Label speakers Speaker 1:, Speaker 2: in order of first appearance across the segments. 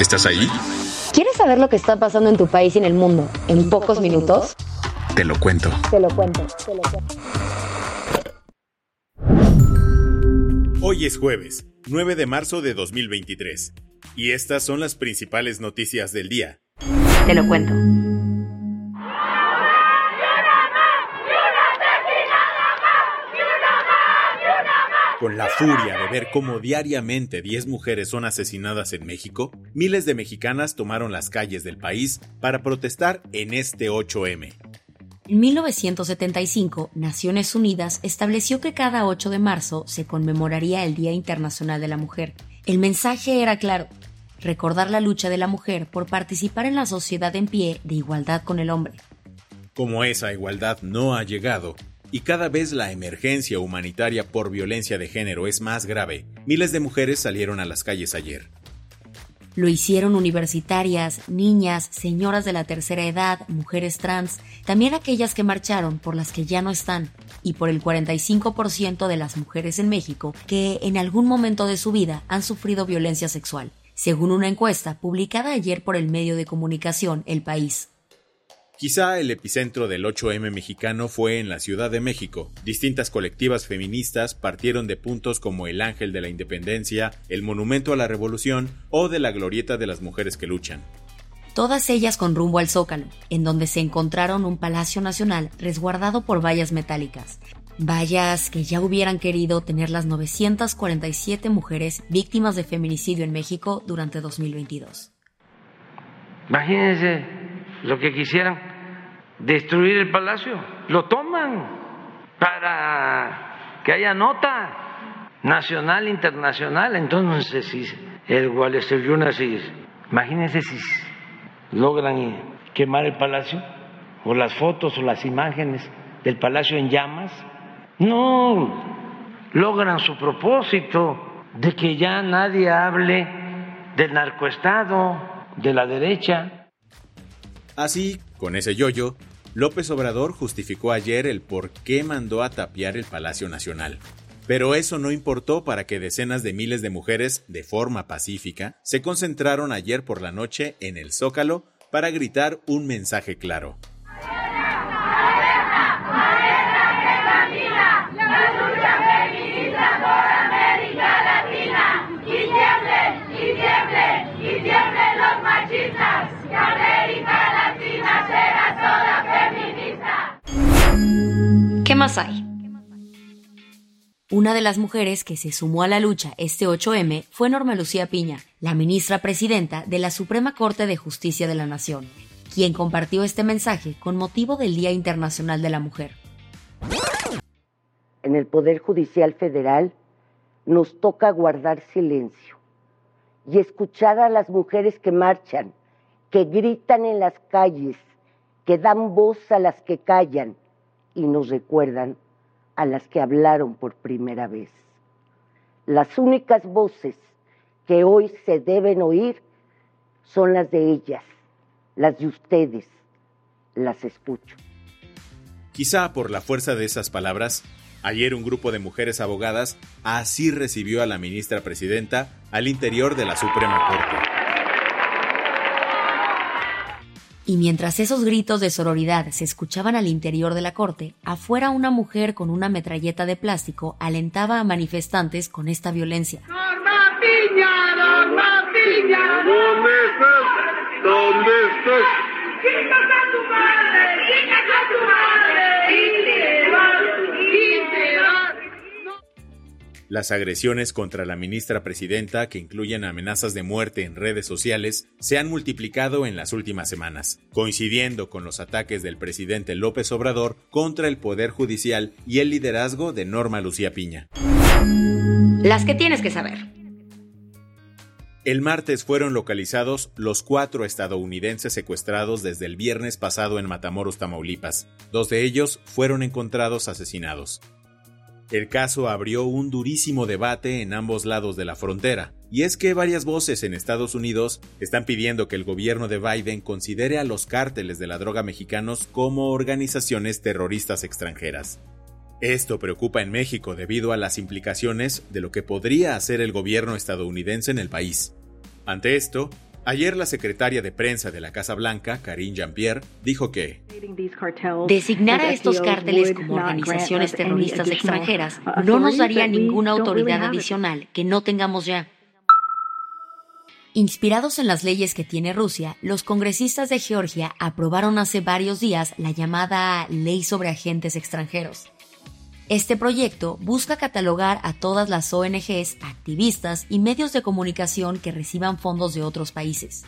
Speaker 1: ¿Estás ahí?
Speaker 2: ¿Quieres saber lo que está pasando en tu país y en el mundo en pocos minutos?
Speaker 1: Te lo cuento.
Speaker 2: Te lo cuento, te lo cuento.
Speaker 3: Hoy es jueves, 9 de marzo de 2023, y estas son las principales noticias del día.
Speaker 2: Te lo cuento.
Speaker 3: Con la furia de ver cómo diariamente 10 mujeres son asesinadas en México, miles de mexicanas tomaron las calles del país para protestar en este 8M.
Speaker 4: En 1975, Naciones Unidas estableció que cada 8 de marzo se conmemoraría el Día Internacional de la Mujer. El mensaje era claro, recordar la lucha de la mujer por participar en la sociedad en pie de igualdad con el hombre.
Speaker 3: Como esa igualdad no ha llegado, y cada vez la emergencia humanitaria por violencia de género es más grave, miles de mujeres salieron a las calles ayer.
Speaker 4: Lo hicieron universitarias, niñas, señoras de la tercera edad, mujeres trans, también aquellas que marcharon por las que ya no están, y por el 45% de las mujeres en México que en algún momento de su vida han sufrido violencia sexual, según una encuesta publicada ayer por el medio de comunicación El País.
Speaker 3: Quizá el epicentro del 8M mexicano fue en la Ciudad de México. Distintas colectivas feministas partieron de puntos como el Ángel de la Independencia, el Monumento a la Revolución o de la Glorieta de las Mujeres que Luchan.
Speaker 4: Todas ellas con rumbo al Zócalo, en donde se encontraron un Palacio Nacional resguardado por vallas metálicas. Vallas que ya hubieran querido tener las 947 mujeres víctimas de feminicidio en México durante 2022.
Speaker 5: Imagínense lo que quisieran, destruir el palacio. Lo toman para que haya nota nacional, internacional. Entonces, si el Wall Street Journal, si, imagínense si logran quemar el palacio, o las fotos o las imágenes del palacio en llamas. No logran su propósito de que ya nadie hable del narcoestado, de la derecha.
Speaker 3: Así, con ese yoyo, López Obrador justificó ayer el por qué mandó a tapiar el Palacio Nacional. Pero eso no importó para que decenas de miles de mujeres, de forma pacífica, se concentraron ayer por la noche en el Zócalo para gritar un mensaje claro.
Speaker 4: ¿Qué hay? Una de las mujeres que se sumó a la lucha este 8M fue Norma Lucía Piña, la ministra presidenta de la Suprema Corte de Justicia de la Nación, quien compartió este mensaje con motivo del Día Internacional de la Mujer.
Speaker 6: En el Poder Judicial Federal nos toca guardar silencio y escuchar a las mujeres que marchan, que gritan en las calles, que dan voz a las que callan y nos recuerdan a las que hablaron por primera vez. Las únicas voces que hoy se deben oír son las de ellas, las de ustedes. Las escucho.
Speaker 3: Quizá por la fuerza de esas palabras, ayer un grupo de mujeres abogadas así recibió a la ministra presidenta al interior de la Suprema Corte.
Speaker 4: Y mientras esos gritos de sororidad se escuchaban al interior de la corte, afuera una mujer con una metralleta de plástico alentaba a manifestantes con esta violencia.
Speaker 7: ¡Norma Piña! ¡Norma Piña!
Speaker 8: ¿Dónde estás? ¿Dónde estás?
Speaker 7: ¡Chingas a tu madre! ¡Chingas
Speaker 3: Las agresiones contra la ministra presidenta, que incluyen amenazas de muerte en redes sociales, se han multiplicado en las últimas semanas, coincidiendo con los ataques del presidente López Obrador contra el Poder Judicial y el liderazgo de Norma Lucía Piña.
Speaker 4: Las que tienes que saber.
Speaker 3: El martes fueron localizados los cuatro estadounidenses secuestrados desde el viernes pasado en Matamoros, Tamaulipas. Dos de ellos fueron encontrados asesinados. El caso abrió un durísimo debate en ambos lados de la frontera, y es que varias voces en Estados Unidos están pidiendo que el gobierno de Biden considere a los cárteles de la droga mexicanos como organizaciones terroristas extranjeras. Esto preocupa en México debido a las implicaciones de lo que podría hacer el gobierno estadounidense en el país. Ante esto, Ayer la secretaria de prensa de la Casa Blanca, Karine Jean-Pierre, dijo que
Speaker 4: designar a estos cárteles como organizaciones terroristas extranjeras no nos daría ninguna autoridad adicional que no tengamos ya. Inspirados en las leyes que tiene Rusia, los congresistas de Georgia aprobaron hace varios días la llamada Ley sobre Agentes Extranjeros. Este proyecto busca catalogar a todas las ONGs, activistas y medios de comunicación que reciban fondos de otros países.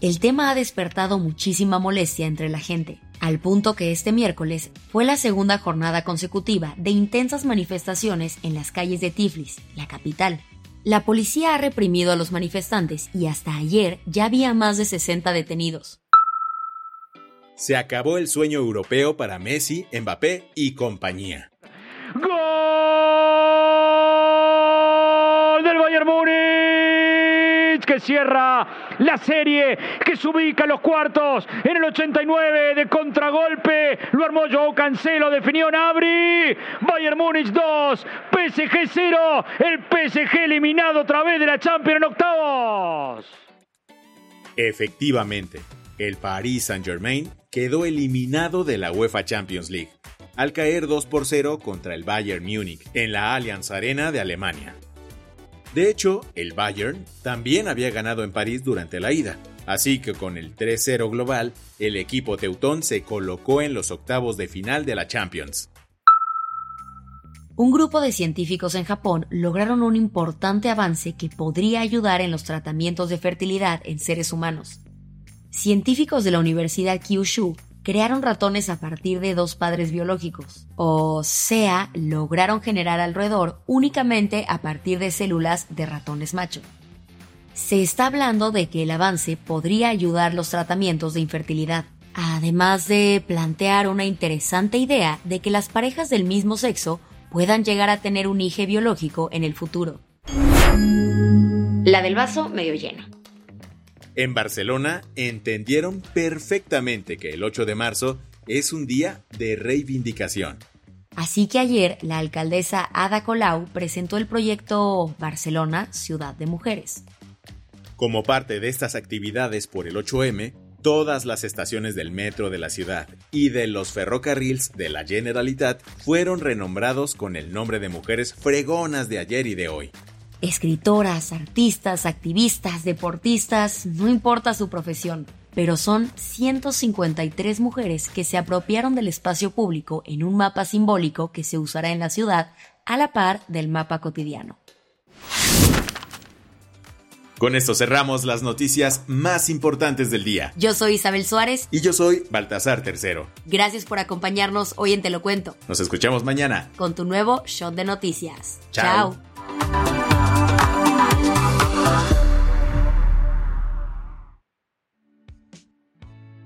Speaker 4: El tema ha despertado muchísima molestia entre la gente, al punto que este miércoles fue la segunda jornada consecutiva de intensas manifestaciones en las calles de Tiflis, la capital. La policía ha reprimido a los manifestantes y hasta ayer ya había más de 60 detenidos.
Speaker 3: Se acabó el sueño europeo para Messi, Mbappé y compañía.
Speaker 1: Que cierra la serie, que se ubica en los cuartos. En el 89 de contragolpe, lo armó Joe Cancelo, definió Nabri. Bayern Múnich 2, PSG 0. El PSG eliminado a través de la Champions en octavos.
Speaker 3: Efectivamente, el Paris Saint-Germain quedó eliminado de la UEFA Champions League al caer 2 por 0 contra el Bayern Múnich en la Allianz Arena de Alemania. De hecho, el Bayern también había ganado en París durante la ida, así que con el 3-0 global, el equipo teutón se colocó en los octavos de final de la Champions.
Speaker 4: Un grupo de científicos en Japón lograron un importante avance que podría ayudar en los tratamientos de fertilidad en seres humanos. Científicos de la Universidad Kyushu crearon ratones a partir de dos padres biológicos, o sea, lograron generar al roedor únicamente a partir de células de ratones macho. Se está hablando de que el avance podría ayudar los tratamientos de infertilidad, además de plantear una interesante idea de que las parejas del mismo sexo puedan llegar a tener un hijo biológico en el futuro. La del vaso medio lleno.
Speaker 3: En Barcelona entendieron perfectamente que el 8 de marzo es un día de reivindicación.
Speaker 4: Así que ayer la alcaldesa Ada Colau presentó el proyecto Barcelona Ciudad de Mujeres.
Speaker 3: Como parte de estas actividades por el 8M, todas las estaciones del metro de la ciudad y de los ferrocarriles de la Generalitat fueron renombrados con el nombre de mujeres fregonas de ayer y de hoy.
Speaker 4: Escritoras, artistas, activistas, deportistas, no importa su profesión, pero son 153 mujeres que se apropiaron del espacio público en un mapa simbólico que se usará en la ciudad a la par del mapa cotidiano.
Speaker 3: Con esto cerramos las noticias más importantes del día.
Speaker 4: Yo soy Isabel Suárez.
Speaker 3: Y yo soy Baltasar Tercero.
Speaker 4: Gracias por acompañarnos hoy en Te lo cuento.
Speaker 3: Nos escuchamos mañana.
Speaker 4: Con tu nuevo shot de noticias. Chao.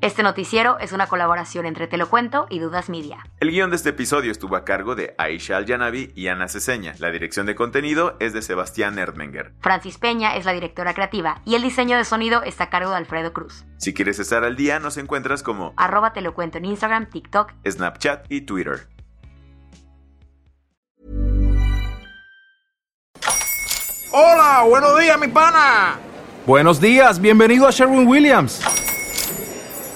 Speaker 4: Este noticiero es una colaboración entre Te lo cuento y Dudas Media.
Speaker 3: El guion de este episodio estuvo a cargo de Aisha Al-Yanabi y Ana Ceseña. La dirección de contenido es de Sebastián Erdmenger.
Speaker 4: Francis Peña es la directora creativa y el diseño de sonido está a cargo de Alfredo Cruz.
Speaker 3: Si quieres estar al día, nos encuentras como
Speaker 4: arroba Te lo cuento en Instagram, TikTok,
Speaker 3: Snapchat y Twitter.
Speaker 9: Hola, buenos días, mi pana.
Speaker 10: Buenos días, bienvenido a Sherwin Williams.